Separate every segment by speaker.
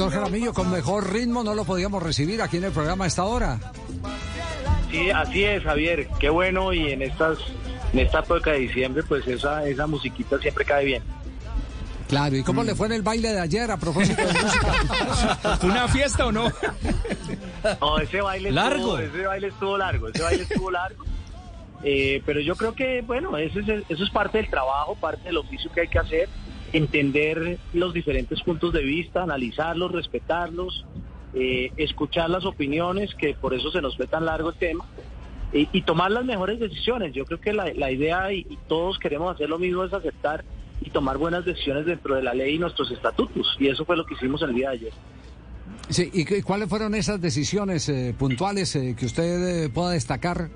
Speaker 1: Doctor Jaramillo, con mejor ritmo no lo podíamos recibir aquí en el programa a esta hora.
Speaker 2: Sí, así es, Javier. Qué bueno y en estas en esta época de diciembre, pues esa esa musiquita siempre cae bien.
Speaker 1: Claro, ¿y cómo le fue en el baile de ayer a propósito de música?
Speaker 3: ¿Fue una fiesta o no?
Speaker 2: No, ese baile
Speaker 3: Largo.
Speaker 2: Estuvo, ese baile estuvo largo, ese baile estuvo largo. Eh, pero yo creo que, bueno, eso es, eso es parte del trabajo, parte del oficio que hay que hacer, entender los diferentes puntos de vista, analizarlos, respetarlos, eh, escuchar las opiniones, que por eso se nos fue tan largo el tema, y, tomar las mejores decisiones. Yo creo que la, la idea, y, todos queremos hacer lo mismo, es aceptar y tomar buenas decisiones dentro de la ley y nuestros estatutos. Y eso fue lo que hicimos el día de ayer.
Speaker 1: Sí, ¿y cu- cuáles fueron esas decisiones eh, puntuales eh, que usted eh, pueda destacar?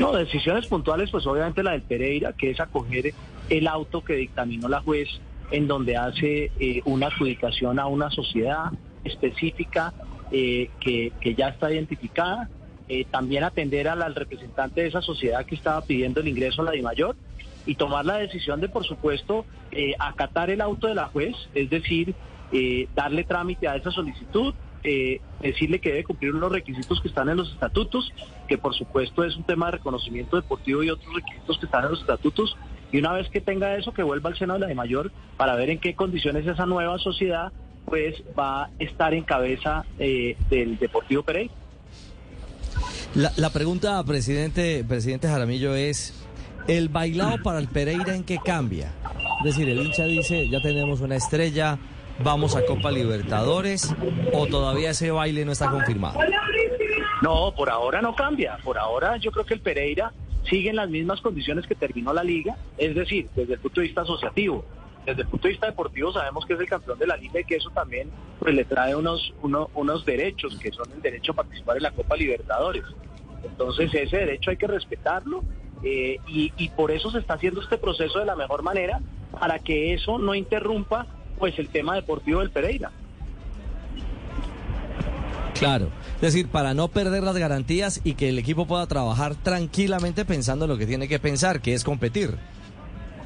Speaker 2: No, decisiones puntuales, pues obviamente la del Pereira, que es acoger el auto que dictaminó la juez en donde hace eh, una adjudicación a una sociedad específica eh, que, que ya está identificada. Eh, también atender al, al representante de esa sociedad que estaba pidiendo el ingreso a la DIMAYOR y tomar la decisión de, por supuesto, acatar el auto de la juez, es decir, darle trámite a esa solicitud, eh, decirle que debe cumplir unos requisitos que están en los estatutos, que por supuesto es un tema de reconocimiento deportivo y otros requisitos que están en los estatutos, y una vez que tenga eso, que vuelva al seno de la de mayor para ver en qué condiciones esa nueva sociedad pues va a estar en cabeza eh, del Deportivo Pereira.
Speaker 4: La, la pregunta, presidente, presidente Jaramillo, es, ¿el bailado para el Pereira en qué cambia? Es decir, el hincha dice, ya tenemos una estrella, vamos a Copa Libertadores, o todavía ese baile no está confirmado.
Speaker 2: No, por ahora no cambia. Por ahora yo creo que el Pereira sigue en las mismas condiciones que terminó la liga, es decir, desde el punto de vista asociativo. Desde el punto de vista deportivo sabemos que es el campeón de la liga y que eso también pues, le trae unos, uno- unos derechos, que son el derecho a participar en la Copa Libertadores. Entonces ese derecho hay que respetarlo eh, y, y por eso se está haciendo este proceso de la mejor manera para que eso no interrumpa pues el tema deportivo del Pereira.
Speaker 4: Claro, es decir, para no perder las garantías y que el equipo pueda trabajar tranquilamente pensando en lo que tiene que pensar, que es competir.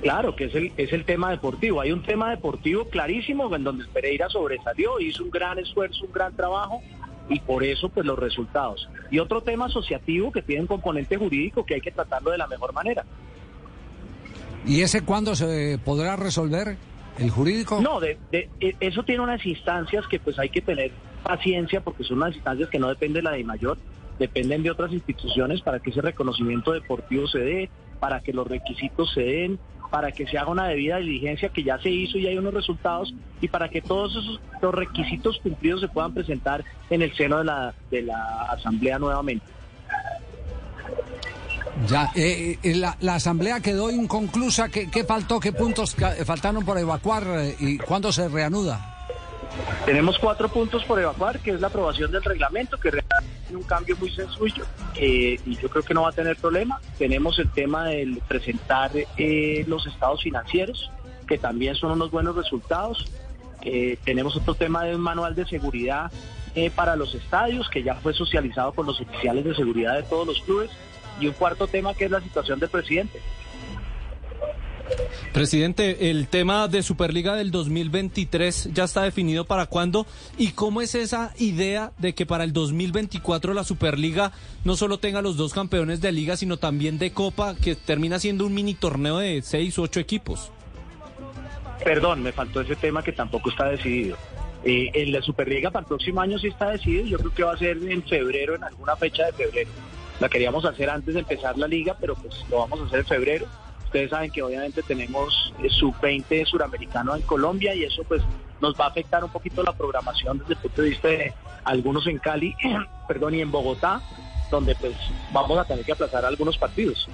Speaker 2: Claro, que es el, es el tema deportivo. Hay un tema deportivo clarísimo en donde el Pereira sobresalió, hizo un gran esfuerzo, un gran trabajo y por eso pues los resultados. Y otro tema asociativo que tiene un componente jurídico que hay que tratarlo de la mejor manera.
Speaker 1: ¿Y ese cuándo se podrá resolver? ¿El jurídico?
Speaker 2: No, de, de- e- eso tiene unas instancias que pues hay que tener paciencia porque son unas instancias que no dependen de la de mayor, dependen de otras instituciones para que ese reconocimiento deportivo se dé, para que los requisitos se den, para que se haga una debida diligencia que ya se hizo y hay unos resultados y para que todos esos los requisitos cumplidos se puedan presentar en el seno de la, de la asamblea nuevamente.
Speaker 1: Ya, eh, eh, la, asamblea quedó inconclusa. ¿Qué, qué faltó? ¿Qué puntos ca- faltaron por evacuar? eh, ¿Y cuándo se reanuda?
Speaker 2: Tenemos cuatro puntos por evacuar, que es la aprobación del reglamento, que tiene un cambio muy sencillo eh, y yo creo que no va a tener problema. Tenemos el tema del presentar eh, los estados financieros, que también son unos buenos resultados. Eh, tenemos otro tema de un manual de seguridad eh, para los estadios, que ya fue socializado con los oficiales de seguridad de todos los clubes. Y un cuarto tema que es la situación del presidente.
Speaker 3: Presidente, el tema de Superliga del 2023 ya está definido para cuándo y cómo es esa idea de que para el 2024 la Superliga no solo tenga los dos campeones de liga, sino también de Copa, que termina siendo un mini torneo de seis u ocho equipos.
Speaker 2: Perdón, me faltó ese tema que tampoco está decidido. Eh, en la Superliga para el próximo año sí está decidido. Yo creo que va a ser en febrero, en alguna fecha de febrero. La queríamos hacer antes de empezar la liga, pero pues lo vamos a hacer en febrero. Ustedes saben que obviamente tenemos eh, sub-20 suramericano en Colombia y eso pues nos va a afectar un poquito la programación desde el punto de vista de algunos en Cali, perdón, y en Bogotá, donde pues vamos a tener que aplazar algunos partidos.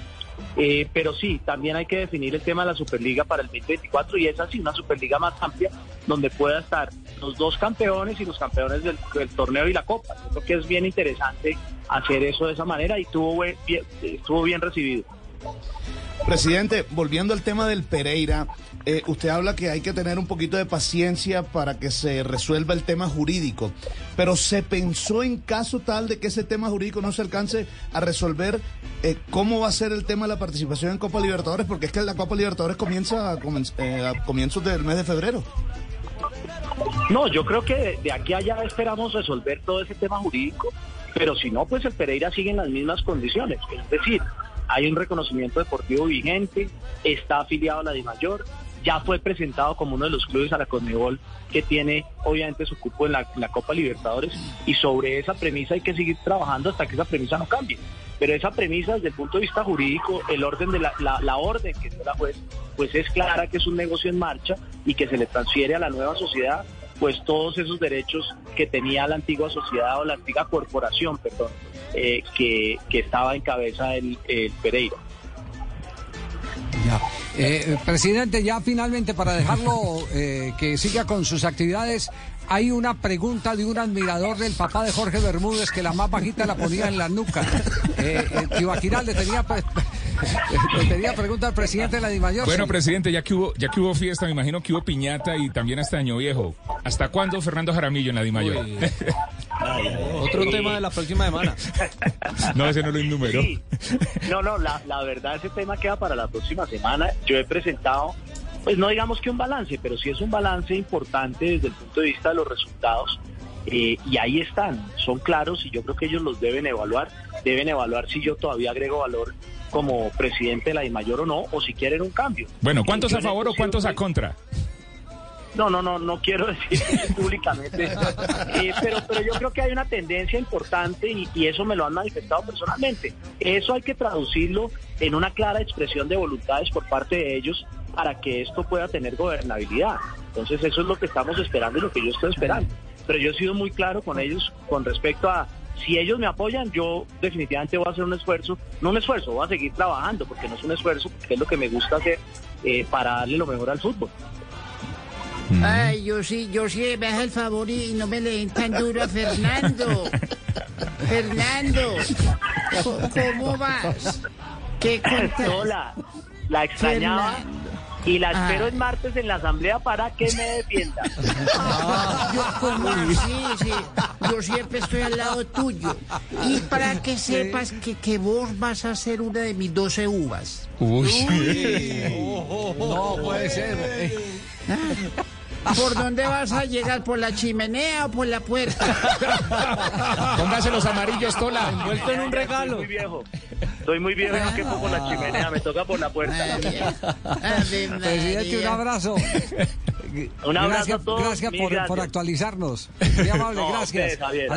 Speaker 2: Eh, pero sí, también hay que definir el tema de la Superliga para el 2024 y es así, una Superliga más amplia donde pueda estar los dos campeones y los campeones del, torneo y la Copa. Yo creo que es bien interesante hacer eso de esa manera y tuvo buen- bien, estuvo bien recibido.
Speaker 5: Presidente, volviendo al tema del Pereira, eh, usted habla que hay que tener un poquito de paciencia para que se resuelva el tema jurídico, pero ¿se pensó en caso tal de que ese tema jurídico no se alcance a resolver eh, cómo va a ser el tema de la participación en Copa Libertadores? Porque es que la Copa Libertadores comienza a, eh, a comienzos del mes de febrero.
Speaker 2: No, yo creo que de aquí a allá esperamos resolver todo ese tema jurídico, pero si no, pues el Pereira sigue en las mismas condiciones. Es decir, hay un reconocimiento deportivo vigente, está afiliado a la DIMAYOR, ya fue presentado como uno de los clubes a la Conmebol que tiene obviamente su cupo en la, en la Copa Libertadores y sobre esa premisa hay que seguir trabajando hasta que esa premisa no cambie. Pero esa premisa desde el punto de vista jurídico, el orden de la, la, la orden que dio la juez, pues es clara que es un negocio en marcha y que se le transfiere a la nueva sociedad pues todos esos derechos que tenía la antigua sociedad o la antigua corporación, perdón, eh, que, que estaba en cabeza del el Pereira.
Speaker 1: Ya. Eh, presidente, ya finalmente para dejarlo eh, que siga con sus actividades, hay una pregunta de un admirador del papá de Jorge Bermúdez que la más bajita la ponía en la nuca. Eh, eh, Tibaquirá le tenía, le tenía pregunta al presidente de la Dimayor.
Speaker 6: Bueno, presidente, ya que hubo, ya que hubo fiesta, me imagino que hubo piñata y también hasta Año Viejo. ¿Hasta cuándo Fernando Jaramillo en la Dimayor?
Speaker 3: Otro tema de la próxima semana.
Speaker 6: no, ese no lo enumeró.
Speaker 2: Sí. No, no, la, la verdad ese tema queda para la próxima semana. Yo he presentado, pues no digamos que un balance, pero sí es un balance importante desde el punto de vista de los resultados. Eh, y ahí están, son claros y yo creo que ellos los deben evaluar. Deben evaluar si yo todavía agrego valor como presidente de la DIMAYOR o no, o si quieren un cambio.
Speaker 6: Bueno, ¿cuántos a favor o cuántos a contra?
Speaker 2: No, no, no, no quiero decir públicamente, Eh, pero, pero yo creo que hay una tendencia importante y, y eso me lo han manifestado personalmente. Eso hay que traducirlo en una clara expresión de voluntades por parte de ellos para que esto pueda tener gobernabilidad. Entonces eso es lo que estamos esperando y lo que yo estoy esperando. Pero yo he sido muy claro con ellos con respecto a si ellos me apoyan, yo definitivamente voy a hacer un esfuerzo, no un esfuerzo, voy a seguir trabajando porque no es un esfuerzo, porque es lo que me gusta hacer eh, para darle lo mejor al fútbol.
Speaker 7: Ay, yo sí, yo sí me hace el favor y no me le den tan duro a Fernando. Fernando, ¿cómo vas? ¿Qué contas?
Speaker 2: Hola, la extrañaba
Speaker 7: Fernando.
Speaker 2: y la espero
Speaker 7: Ah.
Speaker 2: el martes en la asamblea para que me defienda.
Speaker 7: Yo, ¿cómo así? Sí, yo siempre estoy al lado tuyo. Y para que sepas que, que vos vas a ser una de mis 12 uvas.
Speaker 6: Uy.
Speaker 1: No puede ser. eh.
Speaker 7: ¿Por dónde vas a llegar? ¿Por la chimenea o por la puerta?
Speaker 6: Póngase los amarillos, Tola.
Speaker 3: Envuelto en un
Speaker 2: Soy
Speaker 3: regalo.
Speaker 2: muy viejo. Soy muy viejo no quepo por la chimenea, me toca por la puerta.
Speaker 1: Presidente, un abrazo.
Speaker 2: Un abrazo
Speaker 1: gracias,
Speaker 2: a todos,
Speaker 1: Gracias por, actualizarnos. Muy amable,
Speaker 2: No,
Speaker 1: gracias.
Speaker 2: Javier.